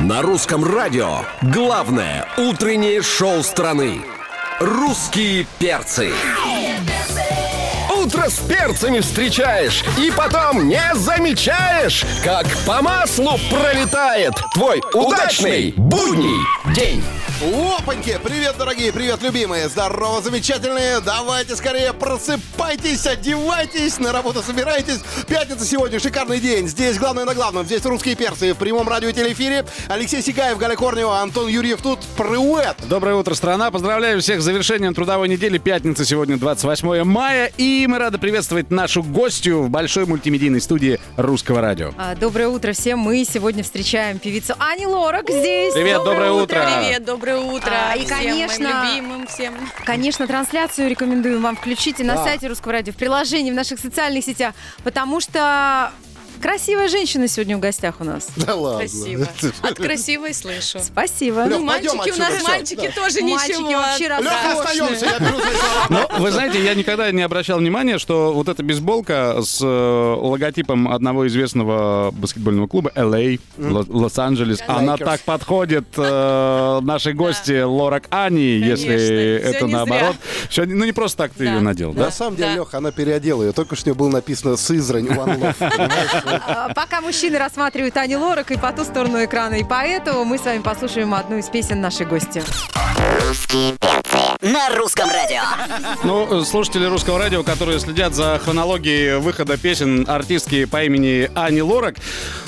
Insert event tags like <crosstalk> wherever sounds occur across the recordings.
На русском радио главное утреннее шоу страны. Русские перцы. Утро с перцами встречаешь и потом не замечаешь, как по маслу пролетает твой удачный будний день. Опаньки! Привет, дорогие, привет, любимые! Здорово, замечательные! Давайте скорее просыпайтесь, одевайтесь, на работу собирайтесь. Пятница сегодня, шикарный день. Здесь главное на главном. Здесь русские перцы в прямом радио и телеэфире. Алексей Сигаев, Галя Корнева, Антон Юрьев тут. Привет! Доброе утро, страна. Поздравляю всех с завершением трудовой недели. Пятница сегодня 28 мая. И мы рады приветствовать нашу гостью в большой мультимедийной студии Русского радио. А, Доброе утро всем. Мы сегодня встречаем певицу Ани Лорак здесь. Привет, доброе утро. Привет, доброе утро. А, и, всем конечно, моим любимым всем. Конечно, трансляцию рекомендуем вам включить и на сайте Русского радио, в приложении, в наших социальных сетях, потому что красивая женщина сегодня в гостях у нас. Да ладно. Красиво. <laughs> От красивой слышу. Спасибо. Лёх, Ну, мальчики у отсюда, нас, всё, мальчики да. тоже Мальчики ничего. вообще роскошные. остаемся, я беру. Но, вы знаете, я никогда не обращал внимания, что вот эта бейсболка с э, логотипом одного известного баскетбольного клуба LA, Ло- Лос-Анджелес, она так подходит э, нашей гости Лорак Ани, если это наоборот. Всё не- ну не просто так ты Да. ее надел, да? На самом деле, Да. Леха, она переодела ее. Только что у нее было написано «Сызрань One Love». А, Пока мужчины рассматривают Ани Лорак и по ту сторону экрана, и поэтому мы с вами послушаем одну из песен нашей гости. На русском радио. Ну, слушатели русского радио, которые следят за хронологией выхода песен артистки по имени Ани Лорак,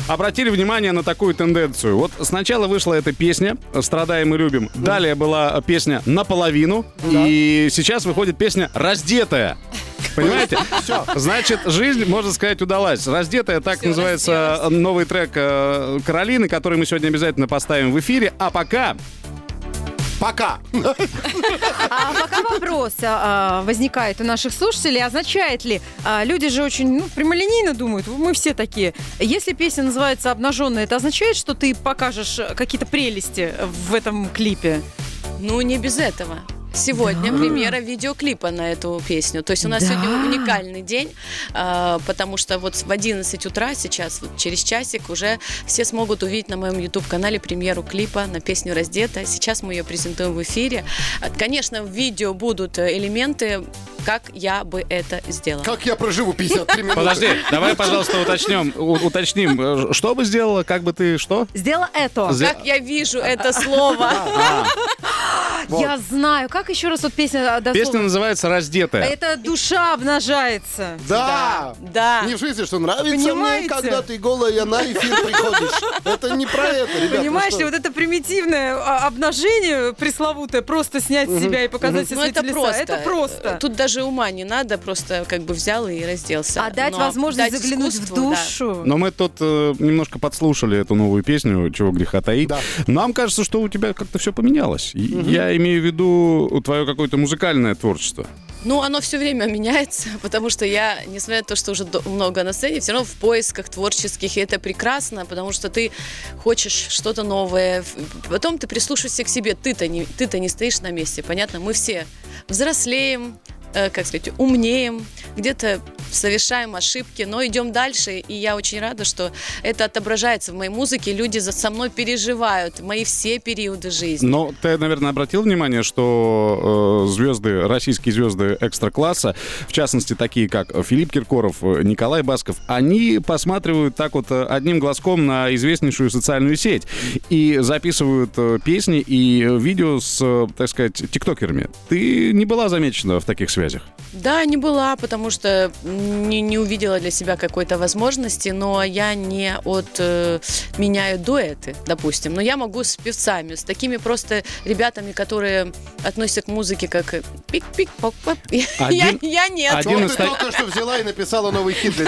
обратили внимание на такую тенденцию. Вот сначала вышла эта песня «Страдаем и любим», далее была песня «Наполовину», и сейчас выходит песня «Раздетая». Понимаете? <laughs> Все. Значит, жизнь, можно сказать, удалась. Раздетая, так Всё, называется разделась. новый трек э, Каролины, который мы сегодня обязательно поставим в эфире. А пока Пока. А пока вопрос а, возникает у наших слушателей, означает ли, а, люди же очень ну, прямолинейно думают, мы все такие, если песня называется «Обнаженная», это означает, что ты покажешь какие-то прелести в этом клипе? Ну, не без этого. Сегодня премьера видеоклипа на эту песню. То есть у нас Да. сегодня уникальный день, а, потому что вот в 11 утра сейчас, вот через часик, уже все смогут увидеть на моем YouTube-канале премьеру клипа на песню «Раздета». Сейчас мы ее презентуем в эфире. Конечно, в видео будут элементы, как я бы это сделала. Как я проживу 53 минуты? Подожди, давай, пожалуйста, уточнем, у- уточним, э, что бы сделала, как бы ты, что? Сделала это. Зе- Как я вижу это слово. <laughs> <laughs> Я знаю. Как еще раз вот песня а, дословно? Песня называется «Раздетая». Это душа обнажается. Да. Да. Не в смысле, что нравится мне, когда ты голая на эфир приходишь. Это не про это, ребят. вы Понимаешь ли, вот это примитивное а, обнажение пресловутое, просто снять себя и показать все Ну, свои это просто. это просто. Тут даже ума не надо, просто как бы взял и разделся. А дать Но возможность дать заглянуть в искусству, да. душу. Но мы тут э, немножко подслушали эту новую песню «Чего греха таить». Да. Нам кажется, что у тебя как-то все поменялось. И Я имею в виду твое какое-то музыкальное творчество. Ну, оно все время меняется, <laughs> потому что я, несмотря на то, что уже много на сцене, все равно в поисках творческих, и это прекрасно, потому что ты хочешь что-то новое. Потом ты прислушиваешься к себе, ты-то не, ты-то не стоишь на месте, понятно? Мы все взрослеем, как сказать, умнеем, где-то совершаем ошибки, но идем дальше, и я очень рада, что это отображается в моей музыке, люди за со мной переживают, мои все периоды жизни. Но ты, наверное, обратил внимание, что э, звезды, российские звезды экстра-класса, в частности, такие как Филипп Киркоров, э, Николай Басков, они посматривают так вот э, одним глазком на известнейшую социальную сеть и записывают э, песни и видео с, так сказать, тиктокерами. Ты не была замечена в таких связях? Да, не была, потому что не, не увидела для себя какой-то возможности, но я не от э, меняю дуэты, допустим. Но я могу с певцами, с такими просто ребятами, которые относятся к музыке как пик-пик-поп-поп. <laughs> Я, Один- я нет. один Вот из ты та- только что взяла и написала новый хит для.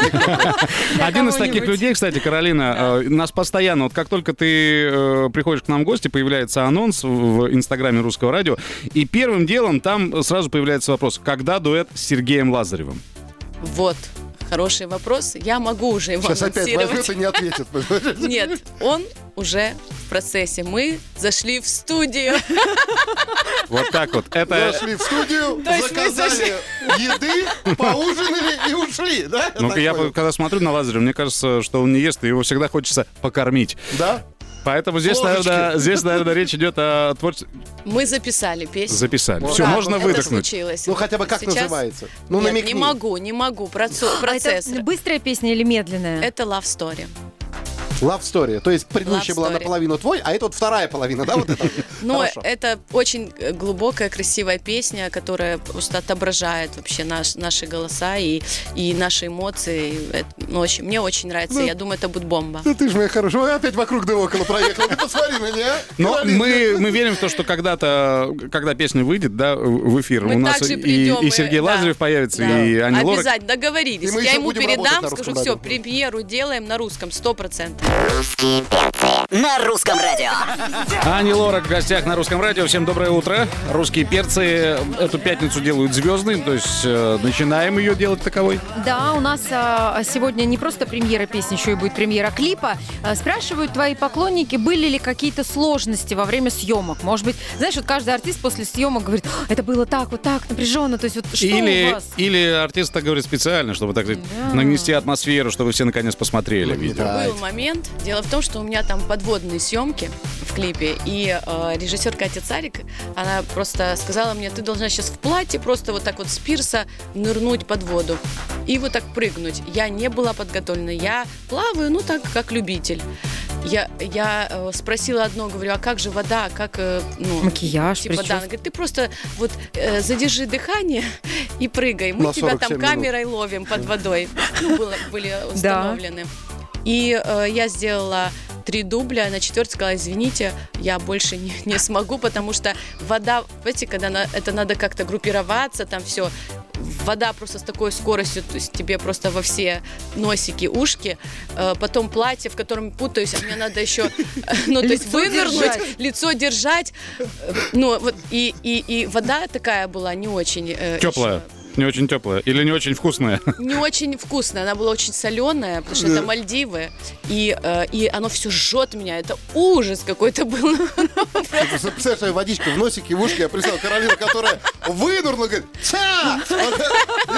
Один из таких людей, кстати, Каролина, э, нас постоянно, вот как только ты э, приходишь к нам в гости, появляется анонс в, в инстаграме русского радио, и первым делом там сразу появляется вопрос, когда дуэт с Сергеем Лазаревым? Вот, хороший вопрос. Я могу уже его Сейчас опять возьмет и не ответит. <laughs> Нет, он уже в процессе. Мы зашли в студию. <laughs> Вот так вот. Это, Зашли в студию, заказали еды, <laughs> поужинали и ушли, да? ну, я когда смотрю на Лазарева, мне кажется, что он не ест, и его всегда хочется покормить. Да? Поэтому здесь, Ложечки. наверное, здесь, наверное, речь идет о творчестве. Мы записали песню. Записали. Все, Да, можно это выдохнуть. случилось. Ну, хотя бы как Сейчас- называется? Ну, Нет, намекни. не могу, не могу. Процо- А Процесс. это быстрая песня или медленная? Это love story. Love story. То есть предыдущая Love была story. наполовину твой, а это вот вторая половина, да? Вот это? <laughs> Ну, Хорошо. это очень э, глубокая, красивая песня, которая просто отображает вообще наш, наши голоса и, и наши эмоции. Это, ну, очень, мне очень нравится. Ну. Я думаю, это будет бомба. Да ты ж моя хорошая. Ой, опять вокруг да около проехал. Ты посмотри на меня. Но мы, мы верим в то, что когда-то, когда песня выйдет, да, в эфир, Мы у нас и, придем, и Сергей да. Лазарев появится, Да. и Аня Лорак. Обязательно, договорились. И мы Я ему передам, скажу, все, премьеру делаем на русском, сто процентов. На русском радио. Ани Лорак в гостях на русском радио. Всем доброе утро. Русские перцы эту пятницу делают звездной, то есть э, начинаем ее делать таковой. Да, у нас а, сегодня не просто премьера песни, еще и будет премьера клипа. А, спрашивают твои поклонники, были ли какие-то сложности во время съемок? Может быть, знаешь, вот каждый артист после съемок говорит, «А, это было так, вот так, напряженно. То есть вот что у или, вас? или артист так говорит специально, чтобы так сказать, Да. нанести атмосферу, чтобы все наконец посмотрели видео. Был момент. Дело в том, что у меня там подводные съемки в клипе, и э, режиссер Катя Царик, она просто сказала мне, ты должна сейчас в платье просто вот так вот с пирса нырнуть под воду и вот так прыгнуть. Я не была подготовлена, я плаваю, ну так, как любитель. Я, я э, спросила одно, говорю, а как же вода, как, э, ну, Макияж, типа, да, она говорит, ты просто вот э, задержи дыхание и прыгай. Мы На тебя 47 там минут. камерой ловим под водой. Ну, было, были установлены. И э, я сделала три дубля, на четвертый сказала, извините, я больше не, не смогу, потому что вода, понимаете, когда на- это надо как-то группироваться, там все, вода просто с такой скоростью, то есть тебе просто во все носики, ушки, э, потом платье, в котором путаюсь, а мне надо еще, <laughs> ну, то есть держать. лицо держать, э, ну, вот, и, и, и вода такая была не очень... э, Теплая. Не очень теплая. Или не очень вкусная. <laughs> не очень вкусная, она была очень соленая, потому что это Мальдивы, и, э, и оно все жжет меня, это ужас какой-то был. Представляешь, свои водички в носике, в ушке. Я представил Каролину, которая вынырнула, говорит, ца!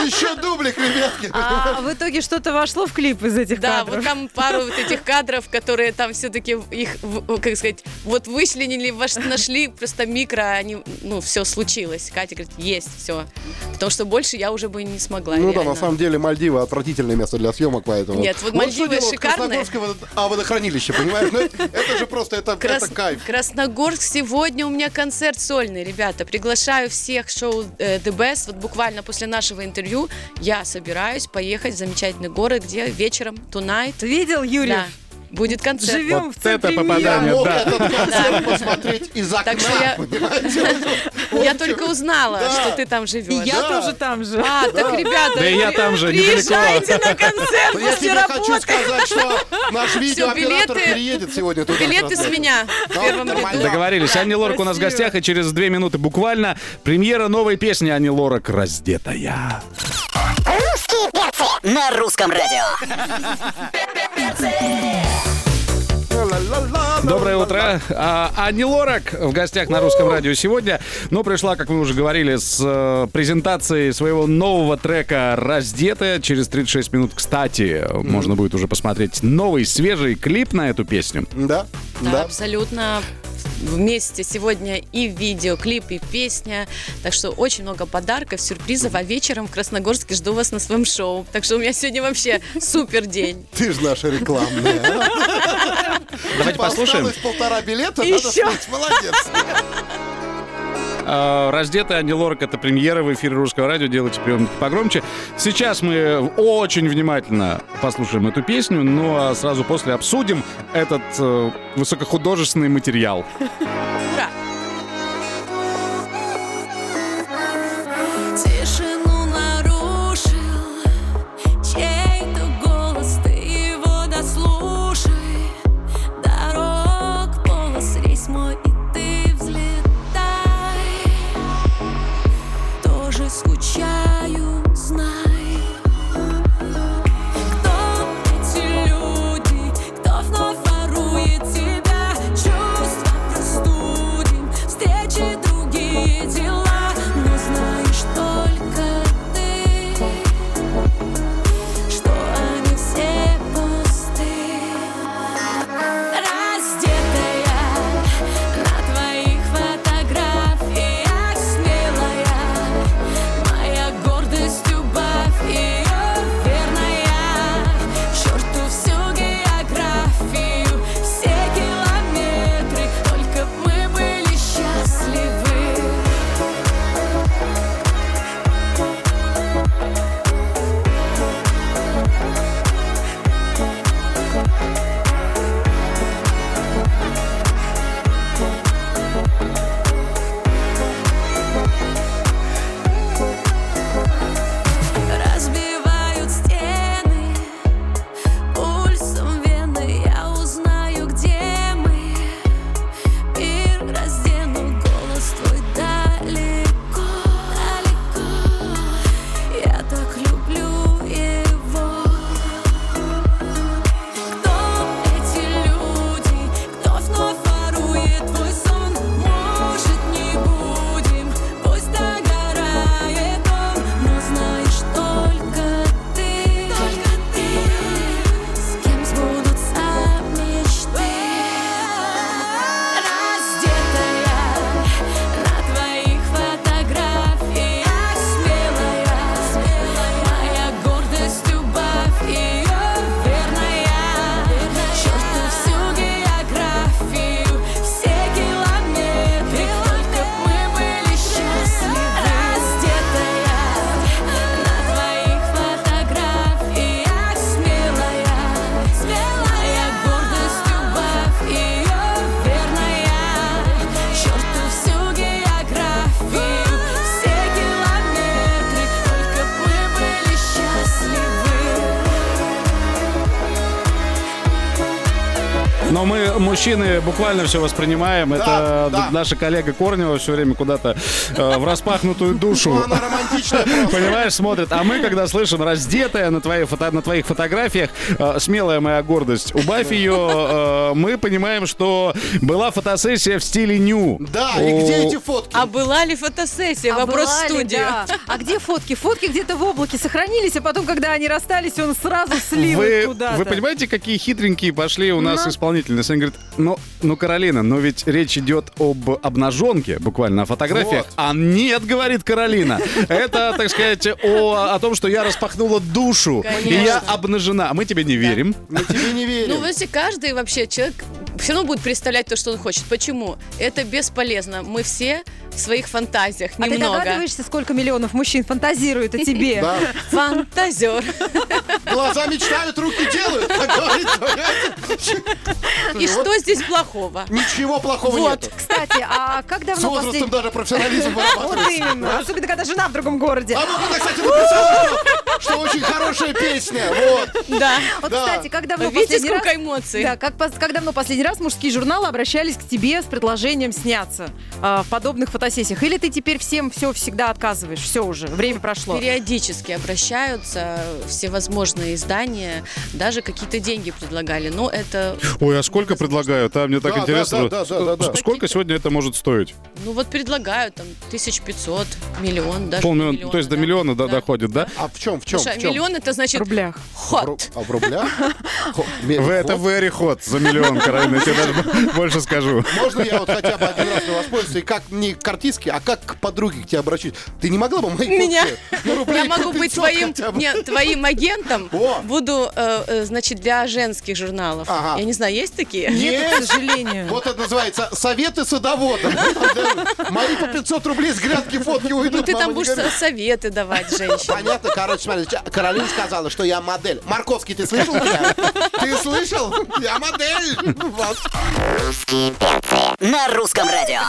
Еще дублик, ребятки. А в итоге что-то вошло в клип из этих Да, кадров? вот там пару вот этих кадров, которые там все-таки их, как сказать, вот вычленили, нашли просто микро, они, ну, все случилось. Катя говорит, есть, все. Потому что больше я уже бы не смогла. Ну да, реально. на самом деле Мальдивы отвратительное место для съемок, поэтому... Нет, вот что Мальдивы делают шикарные. Водо- а, водохранилище, понимаешь? Ну, это, же просто, это, Крас- это кайф. Красногорск сегодня у меня концерт сольный, ребята. Приглашаю всех в шоу э, The Best. Вот буквально после нашего интервью я собираюсь поехать в замечательный город, где вечером tonight. Ты видел, Юрий? Да, будет концерт. Живем Вот в центре это Я попадание. мира. мог да. этот концерт посмотреть из окна, Так что я- понимаете? <laughs> Я только узнала, что ты там И живешь. я Да. тоже там же. А, так, ребята, Да и я там же, приезжайте на концерт я тебе хочу сказать, что наш видеооператор переедет сегодня туда. Билеты с меня в первом ряду. Договорились. Ани Лорак у нас в гостях, и через две минуты буквально премьера новой песни Ани Лорак «Раздетая». На русском радио. Доброе утро. А, Ани Лорак в гостях на русском радио сегодня. Но пришла, как мы уже говорили, с э, презентацией своего нового трека «Раздетая». Через 36 минут, кстати, можно будет уже посмотреть новый, свежий клип на эту песню. Да, Да, да. абсолютно вместе сегодня и видеоклип, и песня. Так что очень много подарков, сюрпризов. А вечером в Красногорске жду вас на своем шоу. Так что у меня сегодня вообще супер день. Ты же наша рекламная. Давайте Типа послушаем. Полтора билета, надо. Молодец. Э, Раздетая Ани Лорак это премьера в эфире русского радио. Делайте приемники погромче. Сейчас мы очень внимательно послушаем эту песню, ну а сразу после обсудим этот э, высокохудожественный материал. Мужчины, буквально все воспринимаем. Это да. наша коллега Корнева все время куда-то э, в распахнутую душу. Ну, она романтичная. <laughs> Понимаешь, смотрит. А мы, когда слышим раздетая на, твоей фото, на твоих фотографиях, э, смелая моя гордость, убавь ее, э, мы понимаем, что была фотосессия в стиле ню. Да, и где эти фотки? А была ли фотосессия? А Вопрос в ли, студию. да. А где фотки? Фотки где-то в облаке сохранились, а потом, когда они расстались, он сразу слил Вы, куда-то. вы понимаете, какие хитренькие пошли у нас исполнительницы? Они говорят, ну, ну, Каролина, но ведь речь идет об обнаженке, буквально, о фотографиях. Вот. А нет, говорит Каролина. Это, так сказать, о, о том, что я распахнула душу, и я обнажена. А мы тебе не верим. Мы тебе не верим. Ну, если каждый вообще человек все равно будет представлять то, что он хочет. Почему? Это бесполезно. Мы все в своих фантазиях А ты немного. догадываешься, сколько миллионов мужчин фантазируют о тебе? Да. Фантазер. Глаза мечтают, руки делают. как говорится, понимаете? И Вот что здесь плохого? Ничего плохого Вот. нету. Кстати, а как С давно возрастом последний... даже профессионализм Вот вырабатывается. именно. Особенно, когда жена в другом городе. А это, кстати, написала, что, что очень хорошая песня. Вот. Да. Вот, да. кстати, как давно Видите, последний раз... сколько эмоций? Да, как, как давно последний раз мужские журналы обращались к тебе с предложением сняться а, в подобных фотосессиях? Или ты теперь всем все всегда отказываешь? Все уже, время прошло. Периодически обращаются всевозможные издания, даже какие-то деньги предлагали. Но это, Ой, а сколько предлагают? А мне так Да, интересно. да, да, да, да, да. Сколько сегодня это может стоить? ну вот предлагают там 1500, миллион, даже Полмиллиона, миллион, то есть до миллиона да, доходит, да? А в чем, в чем, Слушай, в чем? миллион это В значит рублях. В ру- хот. А в рублях? Хо- ме- В это very hot за миллион, Каролина, я тебе даже больше скажу. Можно я вот хотя бы один раз воспользуюсь, и как не к артистке, а как к подруге к тебе обращусь? Ты не могла бы мои Меня? ну, Я могу быть 500 твоим, хотя бы? не, твоим агентом. Буду, э, э, значит, для женских журналов. Я не знаю, есть такие? Нет, к сожалению. Вот это называется советы садовода. Мои по 500 рублей с грядки фотки уйдут. Ну ты там будешь советы давать женщинам. Понятно, короче, ча- Каролина сказала, что я модель. Марковский, ты слышал меня? Ты слышал? Я модель. На русском радио.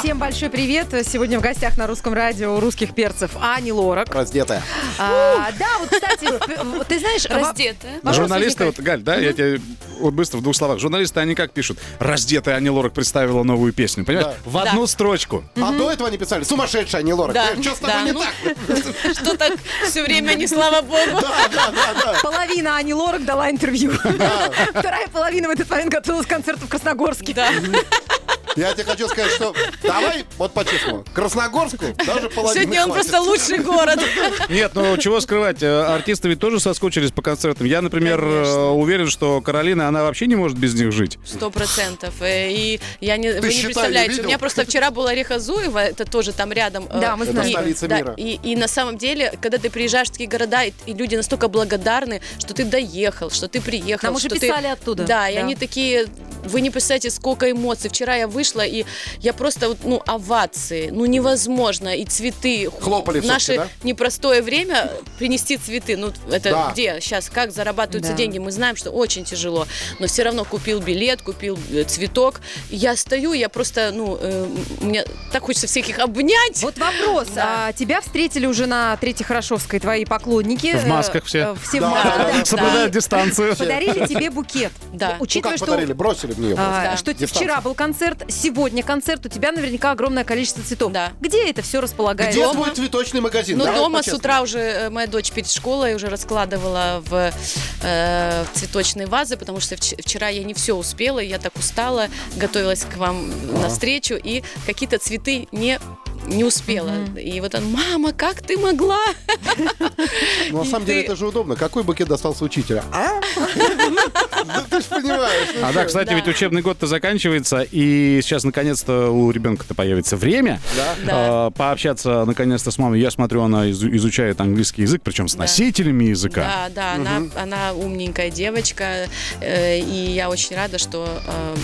Всем большой привет. Сегодня в гостях на русском радио у русских перцев Ани Лорак. Раздетая. А, да, вот, кстати, п- ты знаешь... Раздетая. Журналисты, вот, Галь, да, я тебе вот быстро в двух словах. Журналисты, они как пишут? Раздетая Ани Лорак представила новую песню, понимаешь? Да. В одну строчку. А до этого они писали, сумасшедшая, не Лора. Да, Что с тобой да, не ну, так? <laughs> Что так все время не слава богу. Да, да, да, да. Половина Ани Лорак дала интервью. Вторая половина в этот момент готовилась к концерту в Красногорске. Да. Я тебе хочу сказать, что давай, вот по-честному, Красногорску даже половины Сегодня он хватит. просто лучший город. Нет, ну чего скрывать, э, артисты ведь тоже соскучились по концертам. Я, например, э, Конечно. уверен, что Каролина, она вообще не может без них жить. Сто процентов. Э, И я не, вы не считай, представляете, у меня просто вчера была Реха Зуева, это тоже там рядом. Да, мы Это знаем. и- столица да, мира. И, и на самом деле, когда ты приезжаешь в такие города, и, и люди настолько благодарны, что ты доехал, что ты приехал. Нам уже писали ты... оттуда. Да, и Да. они такие, вы не представляете, сколько эмоций. Вчера я вышла, и я просто, ну, овации, ну, невозможно. И цветы. Хлопали В в наше да? непростое время принести цветы. Ну, это Да. где сейчас, как зарабатываются Да. деньги, мы знаем, что очень тяжело. Но все равно купил билет, купил э, цветок. Я стою, я просто, ну, э, мне так хочется всех их обнять. Вот вопрос. Да. А, тебя встретили уже на Третьей Хорошевской твои поклонники. В масках все. э, Все в Да, масках, да, да. да. Соблюдают дистанцию. Подарили тебе букет. Да. Ну Учитывая, как что подарили, бросили в нее. а, Да. что Дистанция. вчера был концерт, сегодня концерт, у тебя наверняка огромное количество цветов. Да. Где это все располагается? Где твой цветочный магазин? Ну, Давай дома с по-честному. утра уже э, моя дочь перед школой уже раскладывала в, э, в цветочные вазы, потому что вч- вчера я не все успела, я так устала, готовилась к вам на встречу, и какие-то цветы не не успела. И вот он, мама, как ты могла? Ну, на самом деле, это же удобно. Какой букет достался учителя? <laughs> А? Да Ты же понимаешь. ну А да, кстати, ведь учебный год-то заканчивается, и сейчас наконец-то у ребенка-то появится время э, пообщаться наконец-то с мамой. Я смотрю, она изу- изучает английский язык, причем с носителями языка. Да, да, она, она умненькая девочка, э, и я очень рада, что э,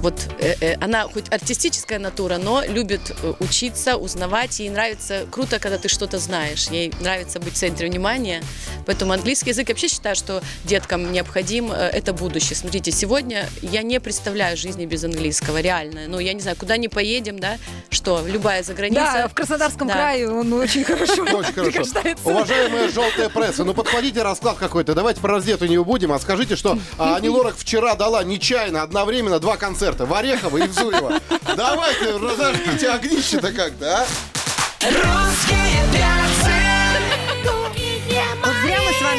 вот э, она хоть артистическая натура, но любит учиться, узнавать, ей нравится, круто, когда ты что-то знаешь, ей нравится быть в центре внимания, поэтому английский язык я вообще считаю, что деткам необходим, э, это будущее. Смотрите, сегодня я не представляю жизни без английского, реально. Ну, я не знаю, куда не поедем, да, что, любая заграница. Да, в Краснодарском Да. крае он очень хорошо Очень хорошо. Уважаемая желтая пресса, ну подходите расклад какой-то. Давайте про раздетую не будем, а скажите, что а, Ани Лорак вчера дала нечаянно одновременно два концерта в Орехово и в Зуево. Давайте разожгите огнище-то как-то, а? Вот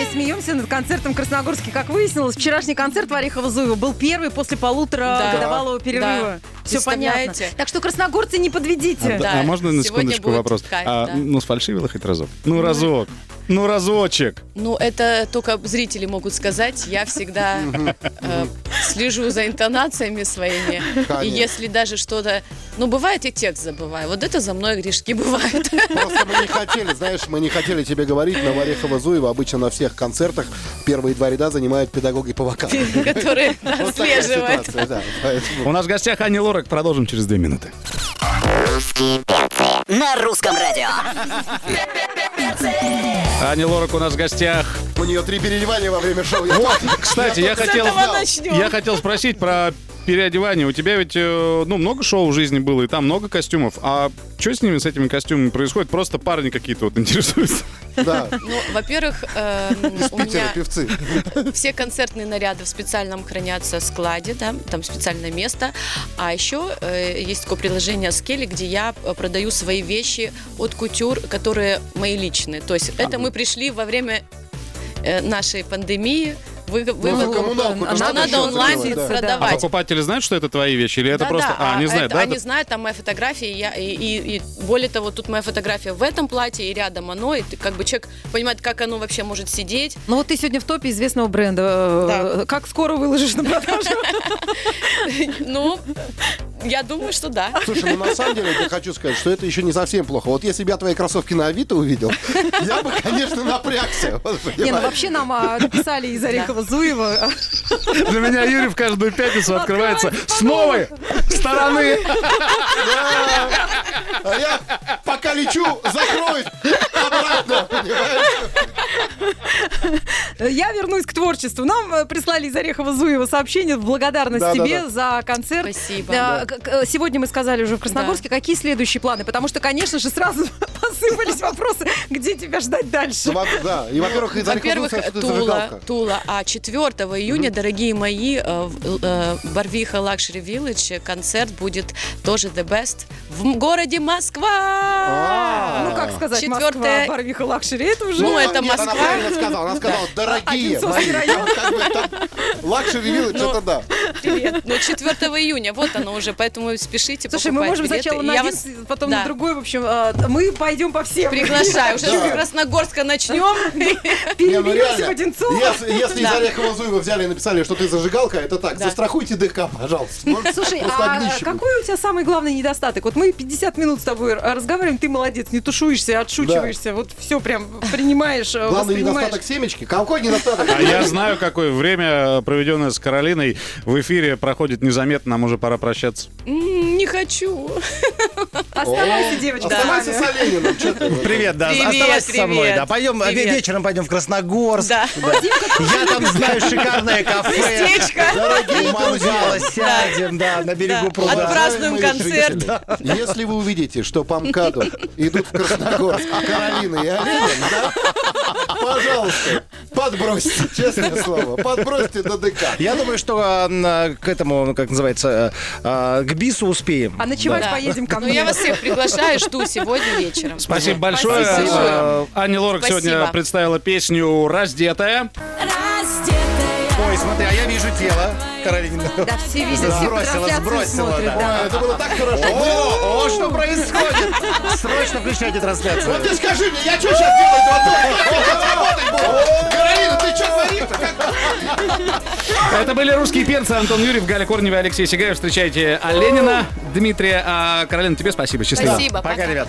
вами смеемся над концертом в Красногорске. Как выяснилось, вчерашний концерт в Орехово-Зуево был первый после полутора Да. годовалого перерыва. Да. Все понятно. Так что, красногорцы, не подведите. Да, а можно на сегодня секундочку вопрос? кайф, а, да. Ну, сфальшивила хоть разок? Ну, разок. Ну, разочек. Ну, это только зрители могут сказать. Я всегда э, слежу за интонациями своими. И Конечно. если даже что-то... Ну, бывает, и текст забываю. Вот это за мной грешки бывают. Просто мы не хотели, знаешь, мы не хотели тебе говорить, но в Орехово-Зуево обычно на всех концертах первые два ряда занимают педагоги по вокалу. которые да, Вот такая отслеживают. ситуация, да. Поэтому У нас в гостях Ани Лорак. Продолжим через две минуты. На русском радио. Ани Лорак у нас в гостях. У нее три переливания во время шоу. Я Вот, кстати, я хотел, этого начнем. я хотел спросить про переодевание. У тебя ведь, э, ну, много шоу в жизни было, и там много костюмов. А что с ними, с этими костюмами происходит? Просто парни какие-то вот интересуются. Да, Ну, во-первых, эм, <laughs> у Питера меня певцы. все концертные наряды в специальном хранятся складе, да, там специальное место. А еще э, есть такое приложение Скелли, где я э, продаю свои вещи от кутюр, которые мои личные. То есть это мы пришли во время нашей пандемии. Вы, вы- Ну, за вы- коммуналку что надо онлайн да. А продавать. покупатели знают, что это твои вещи? Или это Да, просто... да, А, они знают, это- да? Они Это- знают, там моя фотография, и, я, и, и- и более того, тут моя фотография в этом платье, и рядом оно, и ты, как бы человек понимает, как оно вообще может сидеть. Ну вот ты сегодня в топе известного бренда. Э, Как скоро выложишь на продажу? <laughs> Ну, я думаю, что да. Слушай, ну на самом деле я хочу сказать, что это еще не совсем плохо. Вот если бы я твои кроссовки на Авито увидел, я бы, конечно, напрягся. Вот, Не, ну вообще нам а, написали из Орехова-Зуева. Для меня Юрий в каждую пятницу открывается с новой стороны. А я пока лечу, закроюсь обратно. Я вернусь к творчеству. Нам э, прислали из Орехова-Зуева сообщение в благодарность Да, да, тебе да. за концерт. Спасибо. А, к- Сегодня мы сказали уже в Красногорске, какие следующие планы? Потому что, конечно же, сразу <laughs> посыпались вопросы, где тебя ждать дальше. Ну, во- Да, и, во-первых, из Во-первых, Тула. Тула. А 4 июня, дорогие мои, э, в э, Барвиха Luxury Village концерт будет тоже The Best в городе Москва. А. Ну, как сказать, Четвертое- Москва, Барвиха, Luxury, это уже... Ну, это Нет, она Москва. правильно сказала. Она сказала, дорогие мои. Luxury Village, Ну, это да. Привет. Ну, 4 июня, вот оно уже, поэтому спишите, Слушай, мы можем билеты. сначала на Я один, вас потом Да. на другой. В общем, а, мы пойдем по всем. приглашаю. Уже с Красногорска начнем. <laughs> Не, ну в Одинцово. Если, если из Да. Орехова-Зуева взяли и написали, что ты зажигалка, это так, Да. застрахуйте ДК, пожалуйста. Может, Слушай, а какой у тебя самый главный недостаток? Вот мы 50 минут с тобой разговариваем, ты молодец, не тушуешься, отшучиваешься, вот все прям принимаешь, э, Главный недостаток семечки? Какой недостаток? А я знаю, какое время, проведенное с Каролиной, в эфире проходит незаметно, нам уже пора прощаться. Не хочу. <laughs> Оставайся, девочка. Оставайся с. Олениным. Привет, да, оставайся со мной, да. Пойдем, вечером пойдем в Красногорск. Я там знаю шикарное кафе. Местечко. Дорогие мало сядем, да, на берегу Да. пруда. Отпразднуем концерт. Если вы увидите, что по МКАДу идут в Красногорск Каролина и Оленин, да, пожалуйста, подбросьте, честное слово, подбросьте до ДК. Я думаю, что а, на- к этому, как называется, а, к БИСу успеем. А ночевать поедем ко мне. Я вас всех приглашаю, жду сегодня вечером. Спасибо большое. Спасибо. Аня Лорак Спасибо. сегодня представила песню «Раздетая». Раздетая. Ой, смотри, а я вижу тело, Каролина. Да, все видят, все Сбросила, сбросила, смотрят, да. да. Это было так хорошо. О, о, что происходит? Срочно включайте трансляцию. Вот ты скажи мне, я что сейчас буду. Каролина, ты что творишь? Это были русские перцы Антон Юрьев, Галя Корнева, Алексей Сигаев. Встречайте Оленина, Дмитрия. А Каролина, тебе спасибо. Счастливо. Спасибо. Пока, ребят.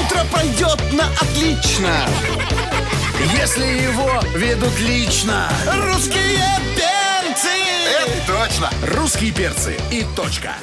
Утро пройдет на отлично, если его ведут лично. Русские перцы! Это точно! Русские перцы и точка.